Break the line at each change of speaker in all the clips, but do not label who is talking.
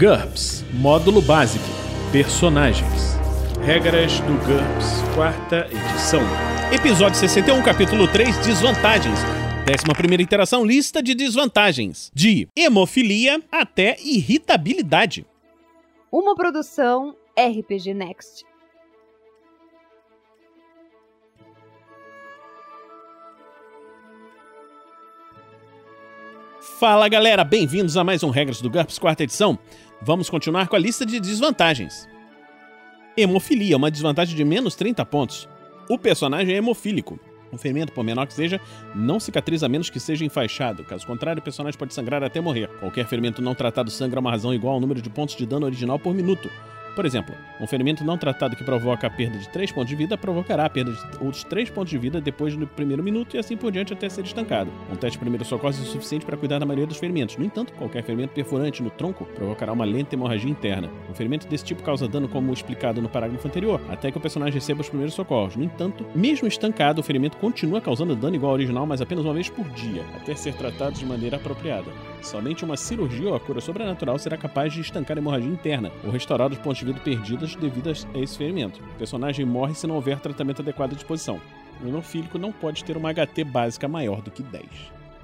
GURPS Módulo Básico Personagens Regras do GURPS, quarta edição. Episódio 61, capítulo 3 Desvantagens. Décima primeira interação, lista de desvantagens. De hemofilia até irritabilidade.
Uma produção RPG Next.
Fala galera, bem-vindos a mais um Regras do GURPS, quarta edição. Vamos continuar com a lista de desvantagens. Hemofilia, uma desvantagem de menos 30 pontos. O personagem é hemofílico. Um ferimento, por menor que seja, não cicatriza a menos que seja enfaixado. Caso contrário, o personagem pode sangrar até morrer. Qualquer ferimento não tratado sangra uma razão igual ao número de pontos de dano original por minuto. Por exemplo, um ferimento não tratado que provoca a perda de 3 pontos de vida provocará a perda de outros 3 pontos de vida depois do primeiro minuto e assim por diante até ser estancado. Um teste de primeiro socorro é suficiente para cuidar da maioria dos ferimentos. No entanto, qualquer ferimento perfurante no tronco provocará uma lenta hemorragia interna. Um ferimento desse tipo causa dano como explicado no parágrafo anterior, até que o personagem receba os primeiros socorros. No entanto, mesmo estancado, o ferimento continua causando dano igual ao original, mas apenas uma vez por dia, até ser tratado de maneira apropriada. Somente uma cirurgia ou a cura sobrenatural será capaz de estancar a hemorragia interna ou restaurar os pontos de vida perdidos devido a esse ferimento. O personagem morre se não houver tratamento adequado à disposição. O hemofílico não pode ter uma HT básica maior do que 10.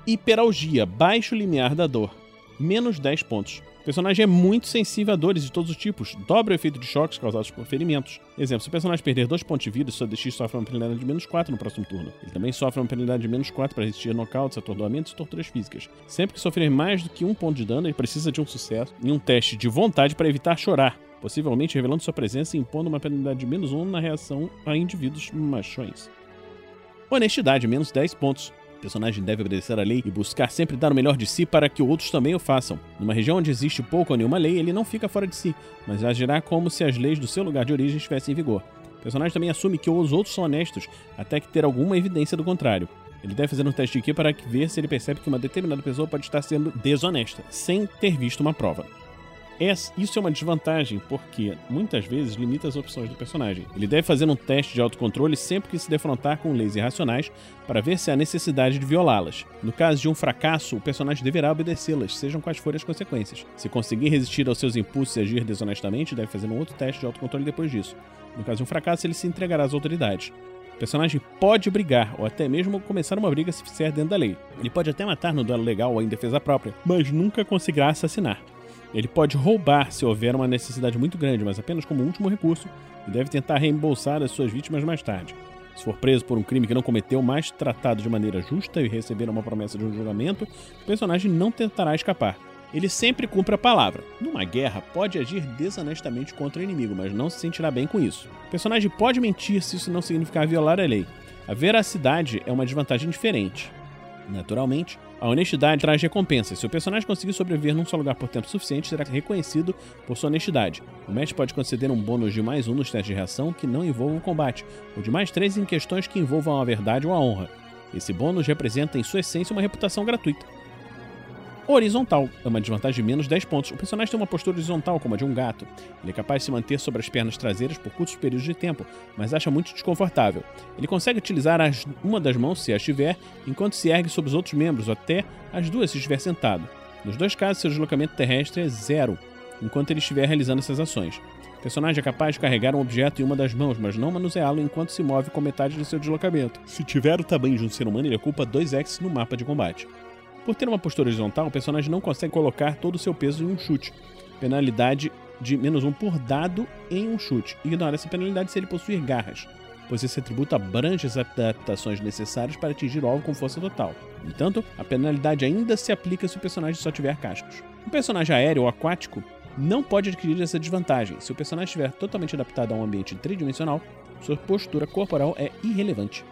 Hiperalgia, baixo limiar da dor, menos 10 pontos. O personagem é muito sensível a dores de todos os tipos, dobra o efeito de choques causados por ferimentos. Exemplo, se o personagem perder 2 pontos de vida, sua DX sofre uma penalidade de menos 4 no próximo turno. Ele também sofre uma penalidade de menos 4 para resistir a nocautes, atordoamentos e torturas físicas. Sempre que sofrer mais do que um ponto de dano, ele precisa de um sucesso em um teste de vontade para evitar chorar, possivelmente revelando sua presença e impondo uma penalidade de menos 1 na reação a indivíduos machões. Honestidade, menos 10 pontos. O personagem deve obedecer à lei e buscar sempre dar o melhor de si para que outros também o façam. Numa região onde existe pouco ou nenhuma lei, ele não fica fora de si, mas agirá como se as leis do seu lugar de origem estivessem em vigor. O personagem também assume que os outros são honestos, até que ter alguma evidência do contrário. Ele deve fazer um teste de para ver se ele percebe que uma determinada pessoa pode estar sendo desonesta, sem ter visto uma prova. Isso é uma desvantagem, porque muitas vezes limita as opções do personagem. Ele deve fazer um teste de autocontrole sempre que se defrontar com leis irracionais para ver se há necessidade de violá-las. No caso de um fracasso, o personagem deverá obedecê-las, sejam quais forem as consequências. Se conseguir resistir aos seus impulsos e agir desonestamente, deve fazer um outro teste de autocontrole depois disso. No caso de um fracasso, ele se entregará às autoridades. O personagem pode brigar, ou até mesmo começar uma briga se fizer dentro da lei. Ele pode até matar no duelo legal ou em defesa própria, mas nunca conseguirá assassinar. Ele pode roubar se houver uma necessidade muito grande, mas apenas como último recurso, e deve tentar reembolsar as suas vítimas mais tarde. Se for preso por um crime que não cometeu, mas tratado de maneira justa e receber uma promessa de um julgamento, o personagem não tentará escapar. Ele sempre cumpre a palavra. Numa guerra, pode agir desonestamente contra o inimigo, mas não se sentirá bem com isso. O personagem pode mentir se isso não significar violar a lei. A veracidade é uma desvantagem diferente. Naturalmente, a honestidade traz recompensas. Se o personagem conseguir sobreviver num só lugar por tempo suficiente, será reconhecido por sua honestidade. O mestre pode conceder um bônus de mais um nos testes de reação que não envolvam combate, ou de mais três em questões que envolvam a verdade ou a honra. Esse bônus representa, em sua essência, uma reputação gratuita. Horizontal é uma desvantagem de menos 10 pontos. O personagem tem uma postura horizontal, como a de um gato. Ele é capaz de se manter sobre as pernas traseiras por curtos períodos de tempo, mas acha muito desconfortável. Ele consegue utilizar as, uma das mãos, se as tiver, enquanto se ergue sobre os outros membros, ou até as duas se estiver sentado. Nos dois casos, seu deslocamento terrestre é zero, enquanto ele estiver realizando essas ações. O personagem é capaz de carregar um objeto em uma das mãos, mas não manuseá-lo enquanto se move com metade de seu deslocamento. Se tiver o tamanho de um ser humano, ele ocupa 2x no mapa de combate. Por ter uma postura horizontal, o personagem não consegue colocar todo o seu peso em um chute. Penalidade de menos um por dado em um chute. Ignora essa penalidade se ele possuir garras, pois esse atributo abrange as adaptações necessárias para atingir o alvo com força total. No entanto, a penalidade ainda se aplica se o personagem só tiver cascos. Um personagem aéreo ou aquático não pode adquirir essa desvantagem. Se o personagem estiver totalmente adaptado a um ambiente tridimensional, sua postura corporal é irrelevante.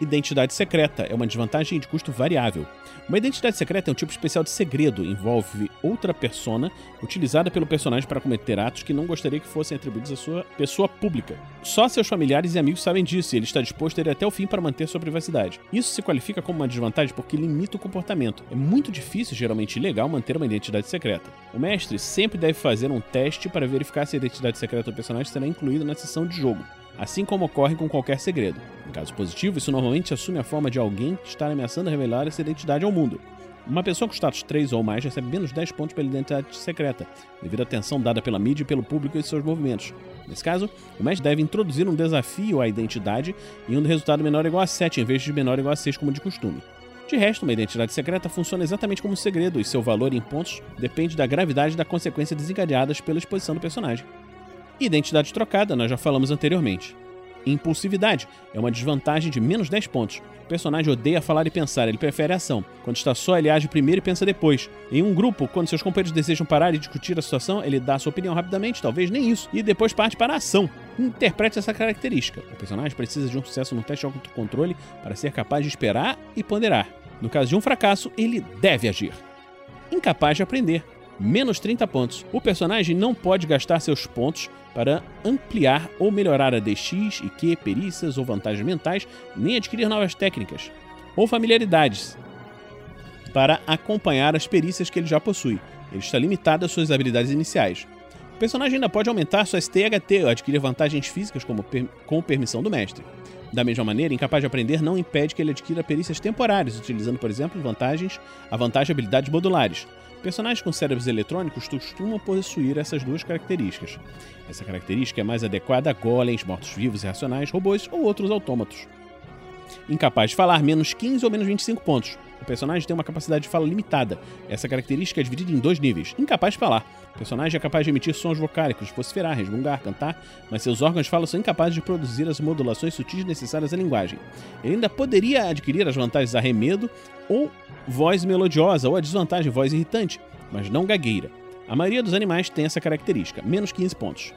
Identidade secreta é uma desvantagem de custo variável. Uma identidade secreta é um tipo especial de segredo, envolve outra persona utilizada pelo personagem para cometer atos que não gostaria que fossem atribuídos à sua pessoa pública. Só seus familiares e amigos sabem disso e ele está disposto a ir até o fim para manter sua privacidade. Isso se qualifica como uma desvantagem porque limita o comportamento. É muito difícil, geralmente ilegal, manter uma identidade secreta. O mestre sempre deve fazer um teste para verificar se a identidade secreta do personagem será incluída na sessão de jogo assim como ocorre com qualquer segredo. Em caso positivo, isso normalmente assume a forma de alguém que está ameaçando revelar essa identidade ao mundo. Uma pessoa com status 3 ou mais recebe menos 10 pontos pela identidade secreta, devido à atenção dada pela mídia e pelo público e seus movimentos. Nesse caso, o mestre deve introduzir um desafio à identidade e um resultado menor ou igual a 7 em vez de menor ou igual a 6 como de costume. De resto, uma identidade secreta funciona exatamente como um segredo e seu valor em pontos depende da gravidade da consequência desencadeadas pela exposição do personagem. Identidade trocada, nós já falamos anteriormente. Impulsividade é uma desvantagem de menos 10 pontos. O personagem odeia falar e pensar, ele prefere a ação. Quando está só, ele age primeiro e pensa depois. Em um grupo, quando seus companheiros desejam parar e discutir a situação, ele dá sua opinião rapidamente, talvez nem isso, e depois parte para a ação. Interprete essa característica. O personagem precisa de um sucesso no teste de autocontrole para ser capaz de esperar e ponderar. No caso de um fracasso, ele deve agir. Incapaz de aprender menos 30 pontos. O personagem não pode gastar seus pontos para ampliar ou melhorar a DX, IQ, perícias ou vantagens mentais, nem adquirir novas técnicas ou familiaridades para acompanhar as perícias que ele já possui. Ele está limitado às suas habilidades iniciais. O personagem ainda pode aumentar suas THT ou adquirir vantagens físicas como per com permissão do mestre. Da mesma maneira, incapaz de aprender não impede que ele adquira perícias temporárias, utilizando, por exemplo, vantagens, a vantagem habilidades modulares. Personagens com cérebros eletrônicos costumam possuir essas duas características. Essa característica é mais adequada a golems, mortos-vivos irracionais, robôs ou outros autômatos. Incapaz de falar, menos 15 ou menos 25 pontos. O personagem tem uma capacidade de fala limitada. Essa característica é dividida em dois níveis. Incapaz de falar. O personagem é capaz de emitir sons vocálicos, vociferar, resmungar, cantar, mas seus órgãos de fala são incapazes de produzir as modulações sutis necessárias à linguagem. Ele ainda poderia adquirir as vantagens arremedo ou voz melodiosa ou a desvantagem voz irritante, mas não gagueira. A maioria dos animais tem essa característica, menos 15 pontos.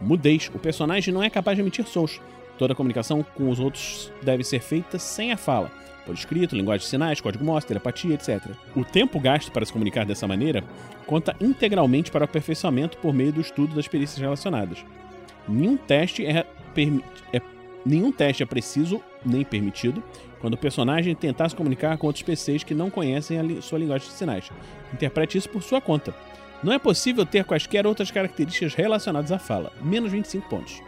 Mudez. O personagem não é capaz de emitir sons. Toda comunicação com os outros deve ser feita sem a fala por escrito, linguagem de sinais, código mostra, telepatia, etc. O tempo gasto para se comunicar dessa maneira conta integralmente para o aperfeiçoamento por meio do estudo das perícias relacionadas. Nenhum teste é, é, nenhum teste é preciso nem permitido quando o personagem tentar se comunicar com outros PCs que não conhecem a li sua linguagem de sinais. Interprete isso por sua conta. Não é possível ter quaisquer outras características relacionadas à fala, menos 25 pontos.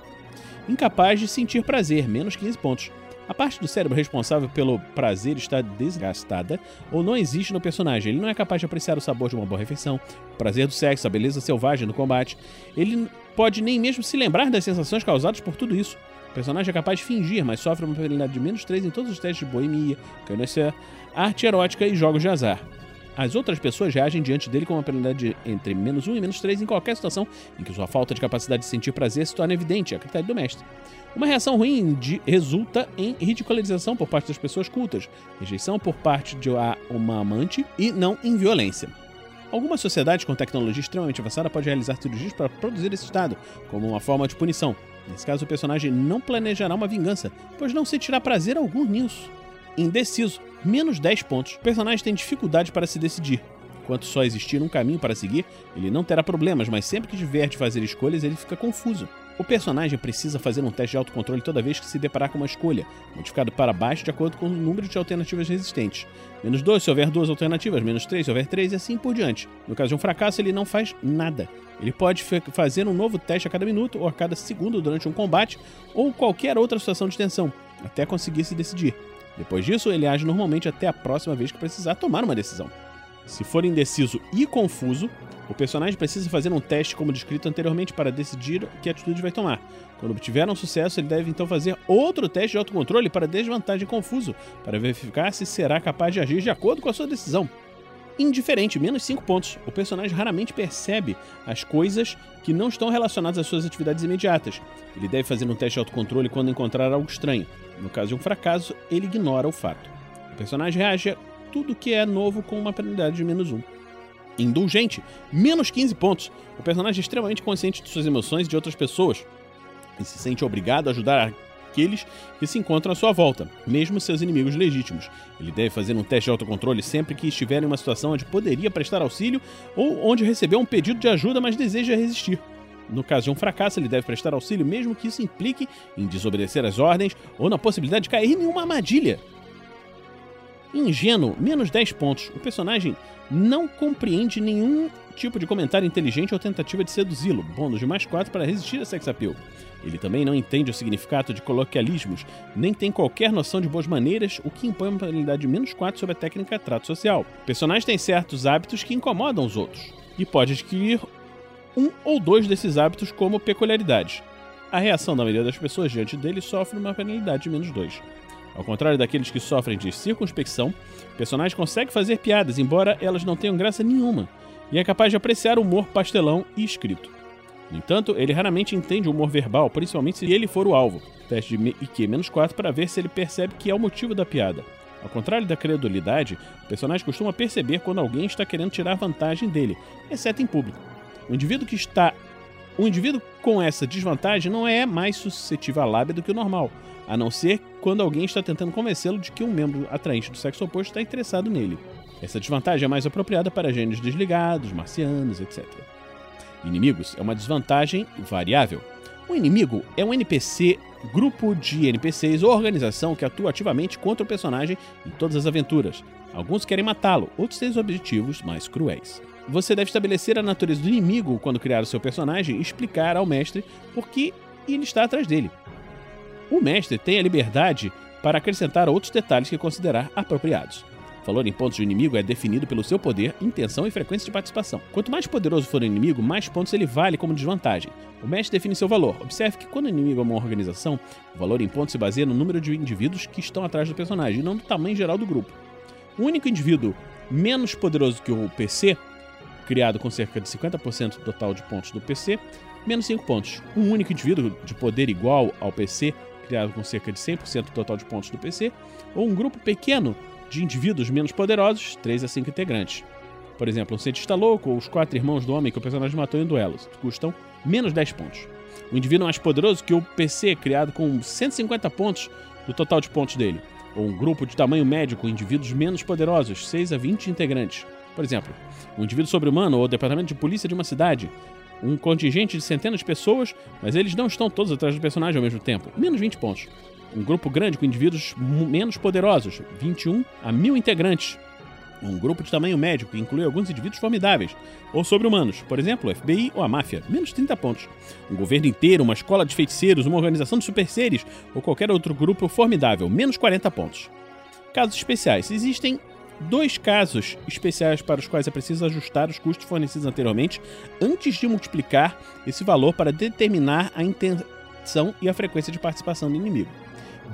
Incapaz de sentir prazer, menos 15 pontos. A parte do cérebro responsável pelo prazer está desgastada ou não existe no personagem. Ele não é capaz de apreciar o sabor de uma boa refeição, o prazer do sexo, a beleza selvagem do combate. Ele pode nem mesmo se lembrar das sensações causadas por tudo isso. O personagem é capaz de fingir, mas sofre uma penalidade de menos 3 em todos os testes de boemia, conhecer arte erótica e jogos de azar. As outras pessoas reagem diante dele com uma penalidade de entre menos 1 e menos 3 em qualquer situação em que sua falta de capacidade de sentir prazer se torna evidente, a critério do mestre. Uma reação ruim de, resulta em ridicularização por parte das pessoas cultas, rejeição por parte de uma amante e não em violência. Algumas sociedades com tecnologia extremamente avançada podem realizar cirurgias para produzir esse estado, como uma forma de punição. Nesse caso, o personagem não planejará uma vingança, pois não sentirá prazer algum nisso. Indeciso, menos 10 pontos. O personagem tem dificuldade para se decidir. Enquanto só existir um caminho para seguir, ele não terá problemas, mas sempre que tiver de fazer escolhas, ele fica confuso. O personagem precisa fazer um teste de autocontrole toda vez que se deparar com uma escolha, modificado para baixo de acordo com o número de alternativas existentes. Menos 2 se houver duas alternativas, menos 3 se houver três e assim por diante. No caso de um fracasso, ele não faz nada. Ele pode fazer um novo teste a cada minuto ou a cada segundo durante um combate ou qualquer outra situação de tensão, até conseguir se decidir. Depois disso, ele age normalmente até a próxima vez que precisar tomar uma decisão. Se for indeciso e confuso, o personagem precisa fazer um teste como descrito anteriormente para decidir que atitude vai tomar. Quando obtiver um sucesso, ele deve então fazer outro teste de autocontrole para desvantagem confuso, para verificar se será capaz de agir de acordo com a sua decisão. Indiferente, menos 5 pontos. O personagem raramente percebe as coisas que não estão relacionadas às suas atividades imediatas. Ele deve fazer um teste de autocontrole quando encontrar algo estranho. No caso de um fracasso, ele ignora o fato. O personagem reage a tudo que é novo com uma penalidade de menos 1 indulgente, menos 15 pontos. O personagem é extremamente consciente de suas emoções e de outras pessoas e se sente obrigado a ajudar aqueles que se encontram à sua volta, mesmo seus inimigos legítimos. Ele deve fazer um teste de autocontrole sempre que estiver em uma situação onde poderia prestar auxílio ou onde recebeu um pedido de ajuda, mas deseja resistir. No caso de um fracasso, ele deve prestar auxílio, mesmo que isso implique em desobedecer às ordens ou na possibilidade de cair em uma armadilha. Ingênuo, menos 10 pontos. O personagem não compreende nenhum tipo de comentário inteligente ou tentativa de seduzi-lo, bônus de mais 4 para resistir a sex appeal. Ele também não entende o significado de coloquialismos, nem tem qualquer noção de boas maneiras, o que impõe uma penalidade de menos 4 sobre a técnica trato social. O personagem tem certos hábitos que incomodam os outros, e pode adquirir um ou dois desses hábitos como peculiaridades. A reação da maioria das pessoas diante dele sofre uma penalidade de menos 2. Ao contrário daqueles que sofrem de circunspecção, o personagem consegue fazer piadas, embora elas não tenham graça nenhuma, e é capaz de apreciar o humor pastelão e escrito. No entanto, ele raramente entende o humor verbal, principalmente se ele for o alvo. Teste de IQ menos 4 para ver se ele percebe que é o motivo da piada. Ao contrário da credulidade, o personagem costuma perceber quando alguém está querendo tirar vantagem dele, exceto em público. O indivíduo que está. O indivíduo com essa desvantagem não é mais suscetível à lábia do que o normal, a não ser quando alguém está tentando convencê-lo de que um membro atraente do sexo oposto está interessado nele. Essa desvantagem é mais apropriada para gênios desligados, marcianos, etc. Inimigos é uma desvantagem variável. Um inimigo é um NPC, grupo de NPCs ou organização que atua ativamente contra o personagem em todas as aventuras. Alguns querem matá-lo, outros têm objetivos mais cruéis. Você deve estabelecer a natureza do inimigo quando criar o seu personagem e explicar ao mestre por que ele está atrás dele. O mestre tem a liberdade para acrescentar outros detalhes que considerar apropriados. O valor em pontos do inimigo é definido pelo seu poder, intenção e frequência de participação. Quanto mais poderoso for o inimigo, mais pontos ele vale como desvantagem. O mestre define seu valor. Observe que quando o inimigo é uma organização, o valor em pontos se baseia no número de indivíduos que estão atrás do personagem, e não no tamanho geral do grupo. O único indivíduo menos poderoso que o PC, criado com cerca de 50% do total de pontos do PC, menos 5 pontos. Um único indivíduo de poder igual ao PC, criado com cerca de 100% do total de pontos do PC, ou um grupo pequeno de indivíduos menos poderosos, 3 a 5 integrantes. Por exemplo, um cientista louco ou os quatro irmãos do homem que o personagem matou em duelos, custam menos 10 pontos. Um indivíduo mais poderoso que o PC, criado com 150 pontos do total de pontos dele. Ou um grupo de tamanho médio com indivíduos menos poderosos, 6 a 20 integrantes. Por exemplo, um indivíduo sobre-humano ou o departamento de polícia de uma cidade. Um contingente de centenas de pessoas, mas eles não estão todos atrás do personagem ao mesmo tempo. Menos 20 pontos um grupo grande com indivíduos menos poderosos, 21 a 1000 integrantes. Um grupo de tamanho médio que inclui alguns indivíduos formidáveis ou sobre-humanos, por exemplo, o FBI ou a máfia, menos 30 pontos. Um governo inteiro, uma escola de feiticeiros, uma organização de super seres ou qualquer outro grupo formidável, menos 40 pontos. Casos especiais. Existem dois casos especiais para os quais é preciso ajustar os custos fornecidos anteriormente antes de multiplicar esse valor para determinar a intenção e a frequência de participação do inimigo.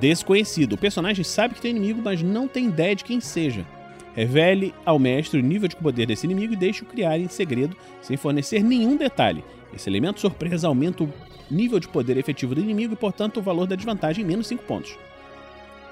Desconhecido. O personagem sabe que tem inimigo, mas não tem ideia de quem seja. Revele ao mestre o nível de poder desse inimigo e deixe-o criar em segredo, sem fornecer nenhum detalhe. Esse elemento surpresa aumenta o nível de poder efetivo do inimigo e, portanto, o valor da desvantagem em menos 5 pontos.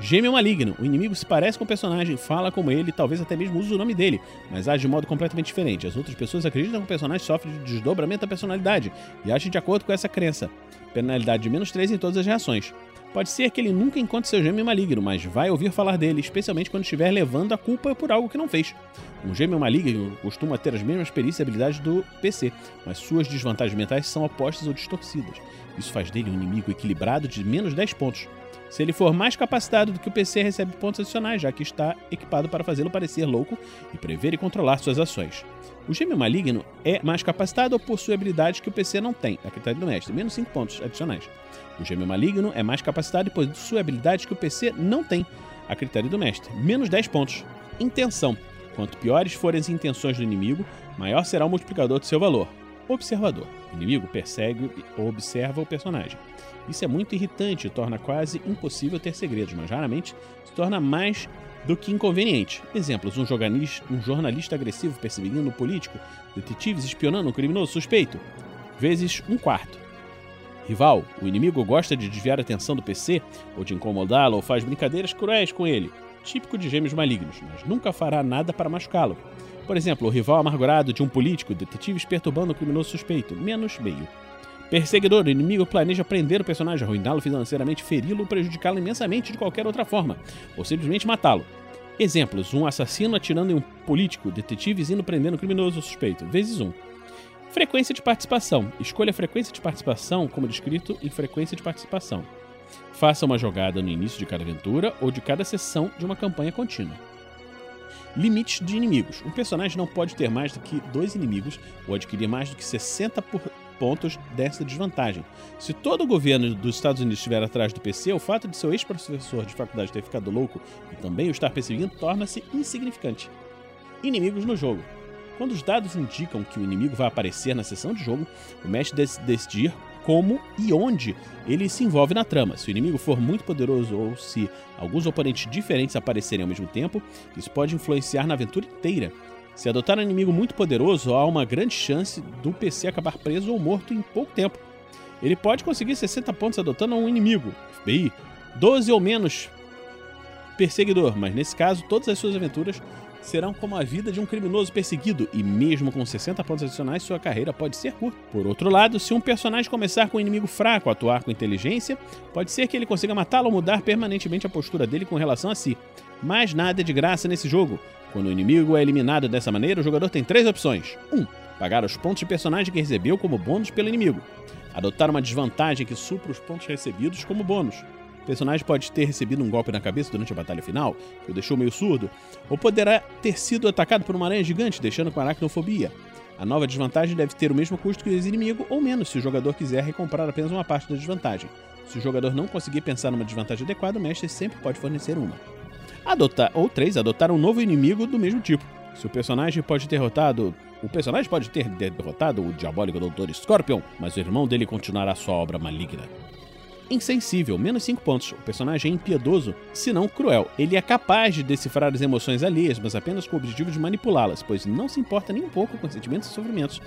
Gêmeo maligno. O inimigo se parece com o personagem, fala como ele, talvez até mesmo use o nome dele, mas age de modo completamente diferente. As outras pessoas acreditam que o personagem sofre de desdobramento da personalidade e agem de acordo com essa crença. Penalidade de menos 3 em todas as reações. Pode ser que ele nunca encontre seu gêmeo maligno, mas vai ouvir falar dele, especialmente quando estiver levando a culpa por algo que não fez. Um gêmeo maligno costuma ter as mesmas perícias e habilidades do PC, mas suas desvantagens mentais são opostas ou distorcidas. Isso faz dele um inimigo equilibrado de menos 10 pontos. Se ele for mais capacitado do que o PC, recebe pontos adicionais, já que está equipado para fazê-lo parecer louco e prever e controlar suas ações. O gêmeo maligno é mais capacitado ou possui habilidades que o PC não tem, a critério do mestre, menos 5 pontos adicionais. O gêmeo maligno é mais capacitado e possui habilidades que o PC não tem, a critério do mestre, menos 10 pontos. Intenção. Quanto piores forem as intenções do inimigo, maior será o multiplicador de seu valor. Observador. O inimigo persegue ou observa o personagem. Isso é muito irritante e torna quase impossível ter segredos, mas raramente se torna mais do que inconveniente. Exemplos: um um jornalista agressivo perseguindo um político, detetives espionando um criminoso suspeito, vezes um quarto. Rival: o inimigo gosta de desviar a atenção do PC, ou de incomodá-lo, ou faz brincadeiras cruéis com ele, típico de gêmeos malignos, mas nunca fará nada para machucá-lo. Por exemplo, o rival amargurado de um político, detetives perturbando um criminoso suspeito, menos meio. Perseguidor, o inimigo planeja prender o personagem, arruiná-lo financeiramente, feri-lo ou prejudicá-lo imensamente de qualquer outra forma, ou simplesmente matá-lo. Exemplos: um assassino atirando em um político, detetives indo prendendo um criminoso suspeito, vezes um. Frequência de participação. Escolha a frequência de participação como descrito em frequência de participação. Faça uma jogada no início de cada aventura ou de cada sessão de uma campanha contínua. Limites de inimigos. Um personagem não pode ter mais do que dois inimigos ou adquirir mais do que 60 por pontos dessa desvantagem. Se todo o governo dos Estados Unidos estiver atrás do PC, o fato de seu ex-professor de faculdade ter ficado louco e também o estar perseguindo torna-se insignificante. Inimigos no jogo. Quando os dados indicam que o inimigo vai aparecer na sessão de jogo, o mestre deve decidir como e onde ele se envolve na trama. Se o inimigo for muito poderoso ou se alguns oponentes diferentes aparecerem ao mesmo tempo, isso pode influenciar na aventura inteira. Se adotar um inimigo muito poderoso, há uma grande chance do PC acabar preso ou morto em pouco tempo. Ele pode conseguir 60 pontos adotando um inimigo, FBI, 12 ou menos perseguidor, mas nesse caso todas as suas aventuras serão como a vida de um criminoso perseguido, e mesmo com 60 pontos adicionais, sua carreira pode ser curta. Por outro lado, se um personagem começar com um inimigo fraco, atuar com inteligência, pode ser que ele consiga matá-lo ou mudar permanentemente a postura dele com relação a si. Mas nada é de graça nesse jogo. Quando o inimigo é eliminado dessa maneira, o jogador tem três opções. 1. Um, pagar os pontos de personagem que recebeu como bônus pelo inimigo. Adotar uma desvantagem que supra os pontos recebidos como bônus. O personagem pode ter recebido um golpe na cabeça durante a batalha final, que o deixou meio surdo, ou poderá ter sido atacado por uma aranha gigante, deixando com aracnofobia. A nova desvantagem deve ter o mesmo custo que o ex-inimigo, ou menos, se o jogador quiser recomprar apenas uma parte da desvantagem. Se o jogador não conseguir pensar numa desvantagem adequada, o mestre sempre pode fornecer uma. Adotar, ou 3. Adotar um novo inimigo do mesmo tipo. Se o personagem pode ter derrotado. O personagem pode ter derrotado o diabólico Dr. Scorpion, mas o irmão dele continuará sua obra maligna insensível, menos 5 pontos. O personagem é impiedoso, se não cruel. Ele é capaz de decifrar as emoções alheias, mas apenas com o objetivo de manipulá-las, pois não se importa nem um pouco com sentimentos e sofrimentos.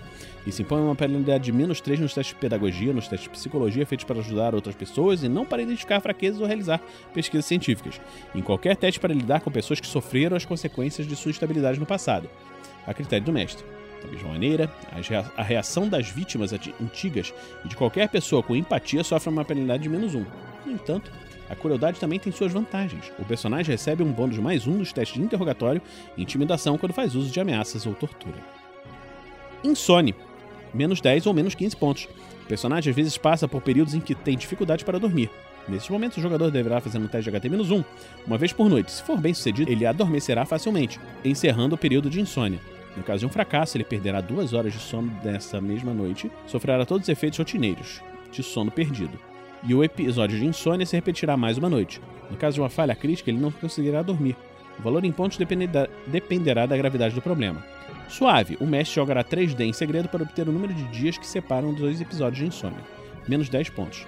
E se impõe uma penalidade de menos 3 nos testes de pedagogia, nos testes de psicologia feitos para ajudar outras pessoas e não para identificar fraquezas ou realizar pesquisas científicas. Em qualquer teste para lidar com pessoas que sofreram as consequências de sua estabilidade no passado. A critério do mestre. Da mesma maneira, a reação das vítimas antigas e de qualquer pessoa com empatia sofre uma penalidade de menos um. No entanto, a crueldade também tem suas vantagens. O personagem recebe um bônus mais um nos testes de interrogatório e intimidação quando faz uso de ameaças ou tortura. Insone. Menos 10 ou menos 15 pontos. O personagem às vezes passa por períodos em que tem dificuldade para dormir. Nesses momentos, o jogador deverá fazer um teste de HT-1, uma vez por noite. Se for bem sucedido, ele adormecerá facilmente, encerrando o período de insônia. No caso de um fracasso, ele perderá duas horas de sono dessa mesma noite, sofrerá todos os efeitos rotineiros de sono perdido. E o episódio de insônia se repetirá mais uma noite. No caso de uma falha crítica, ele não conseguirá dormir. O valor em pontos dependerá da gravidade do problema. Suave, o mestre jogará 3D em segredo para obter o número de dias que separam os dois episódios de insônia. Menos 10 pontos.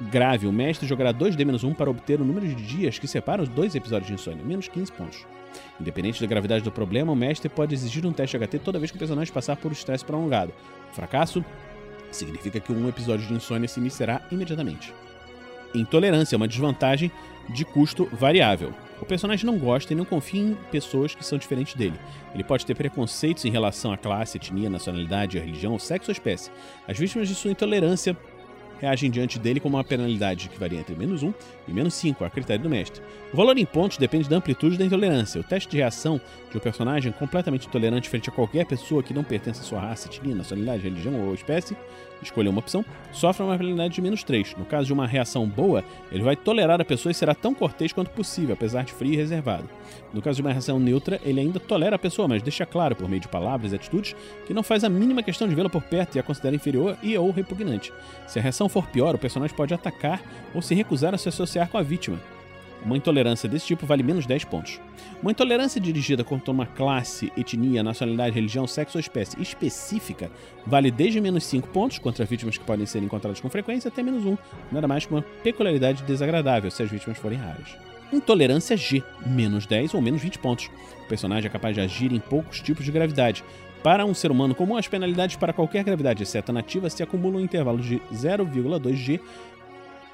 Grave, o mestre jogará 2D-1 para obter o número de dias que separam os dois episódios de insônia. Menos 15 pontos. Independente da gravidade do problema, o mestre pode exigir um teste HT toda vez que o personagem passar por estresse prolongado. Fracasso significa que um episódio de insônia se iniciará imediatamente. Intolerância é uma desvantagem de custo variável. O personagem não gosta e não confia em pessoas que são diferentes dele. Ele pode ter preconceitos em relação à classe, etnia, nacionalidade, religião, sexo ou espécie. As vítimas de sua intolerância reagem diante dele com uma penalidade que varia entre menos 1 e menos 5, a critério do mestre. O valor em pontos depende da amplitude da intolerância. O teste de reação de um personagem completamente intolerante frente a qualquer pessoa que não pertence à sua raça, etnia, nacionalidade, religião ou espécie, escolha uma opção, sofre uma penalidade de menos 3. No caso de uma reação boa, ele vai tolerar a pessoa e será tão cortês quanto possível, apesar de frio e reservado. No caso de uma reação neutra, ele ainda tolera a pessoa, mas deixa claro, por meio de palavras e atitudes, que não faz a mínima questão de vê-la por perto e a considera inferior e ou repugnante. Se a reação for pior, o personagem pode atacar ou se recusar a se associar com a vítima. Uma intolerância desse tipo vale menos 10 pontos. Uma intolerância dirigida contra uma classe, etnia, nacionalidade, religião, sexo ou espécie específica vale desde menos 5 pontos contra vítimas que podem ser encontradas com frequência até menos 1, nada mais que uma peculiaridade desagradável se as vítimas forem raras. Intolerância G, menos 10 ou menos 20 pontos. O personagem é capaz de agir em poucos tipos de gravidade. Para um ser humano comum, as penalidades para qualquer gravidade, exceto nativa, se acumulam em intervalos de 0,2 G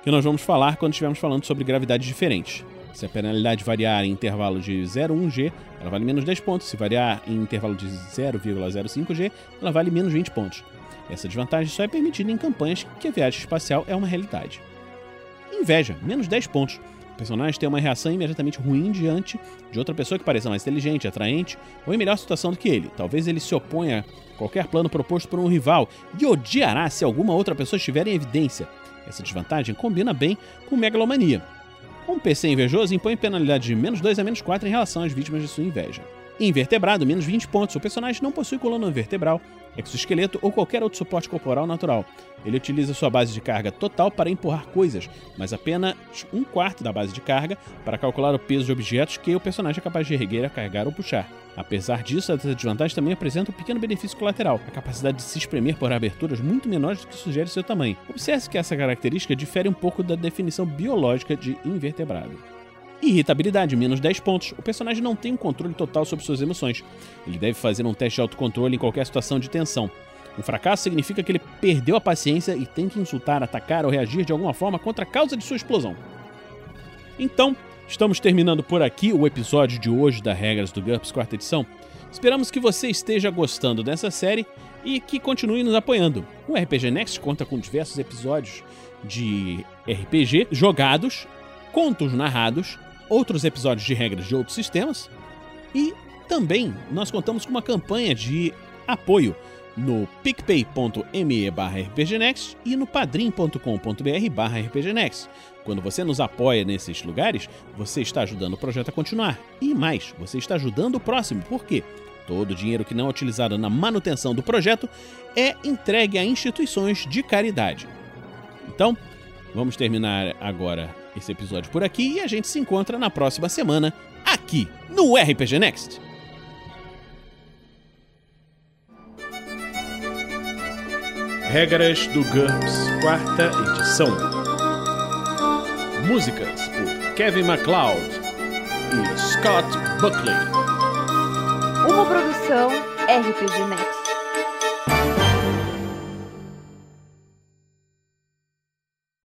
que nós vamos falar quando estivermos falando sobre gravidades diferentes. Se a penalidade variar em intervalo de 0,1G, ela vale menos 10 pontos. Se variar em intervalo de 0,05G, ela vale menos 20 pontos. Essa desvantagem só é permitida em campanhas que a viagem espacial é uma realidade. Inveja, menos 10 pontos. O personagem tem uma reação imediatamente ruim diante de outra pessoa que pareça mais inteligente, atraente ou em melhor situação do que ele. Talvez ele se oponha a qualquer plano proposto por um rival e odiará se alguma outra pessoa estiver em evidência. Essa desvantagem combina bem com megalomania. Um PC invejoso impõe penalidade de menos 2 a menos 4 em relação às vítimas de sua inveja. Invertebrado, menos 20 pontos. O personagem não possui coluna vertebral, exoesqueleto ou qualquer outro suporte corporal natural. Ele utiliza sua base de carga total para empurrar coisas, mas apenas um quarto da base de carga para calcular o peso de objetos que o personagem é capaz de erguer, carregar ou puxar. Apesar disso, essa desvantagem também apresenta um pequeno benefício colateral, a capacidade de se espremer por aberturas muito menores do que sugere seu tamanho. Observe que essa característica difere um pouco da definição biológica de invertebrado. Irritabilidade, menos 10 pontos. O personagem não tem um controle total sobre suas emoções. Ele deve fazer um teste de autocontrole em qualquer situação de tensão. Um fracasso significa que ele perdeu a paciência e tem que insultar, atacar ou reagir de alguma forma contra a causa de sua explosão. Então, estamos terminando por aqui o episódio de hoje da Regras do GURPS quarta edição. Esperamos que você esteja gostando dessa série e que continue nos apoiando. O RPG Next conta com diversos episódios de RPG jogados, contos narrados outros episódios de regras de outros sistemas e também nós contamos com uma campanha de apoio no picpay.me rpgnext e no padrim.com.br rpgnext. Quando você nos apoia nesses lugares, você está ajudando o projeto a continuar. E mais, você está ajudando o próximo. Por quê? Todo o dinheiro que não é utilizado na manutenção do projeto é entregue a instituições de caridade. Então, vamos terminar agora esse episódio por aqui e a gente se encontra na próxima semana aqui no RPG Next. Regras do GURPS, quarta edição. Músicas por Kevin MacLeod e Scott Buckley.
Uma produção RPG Next.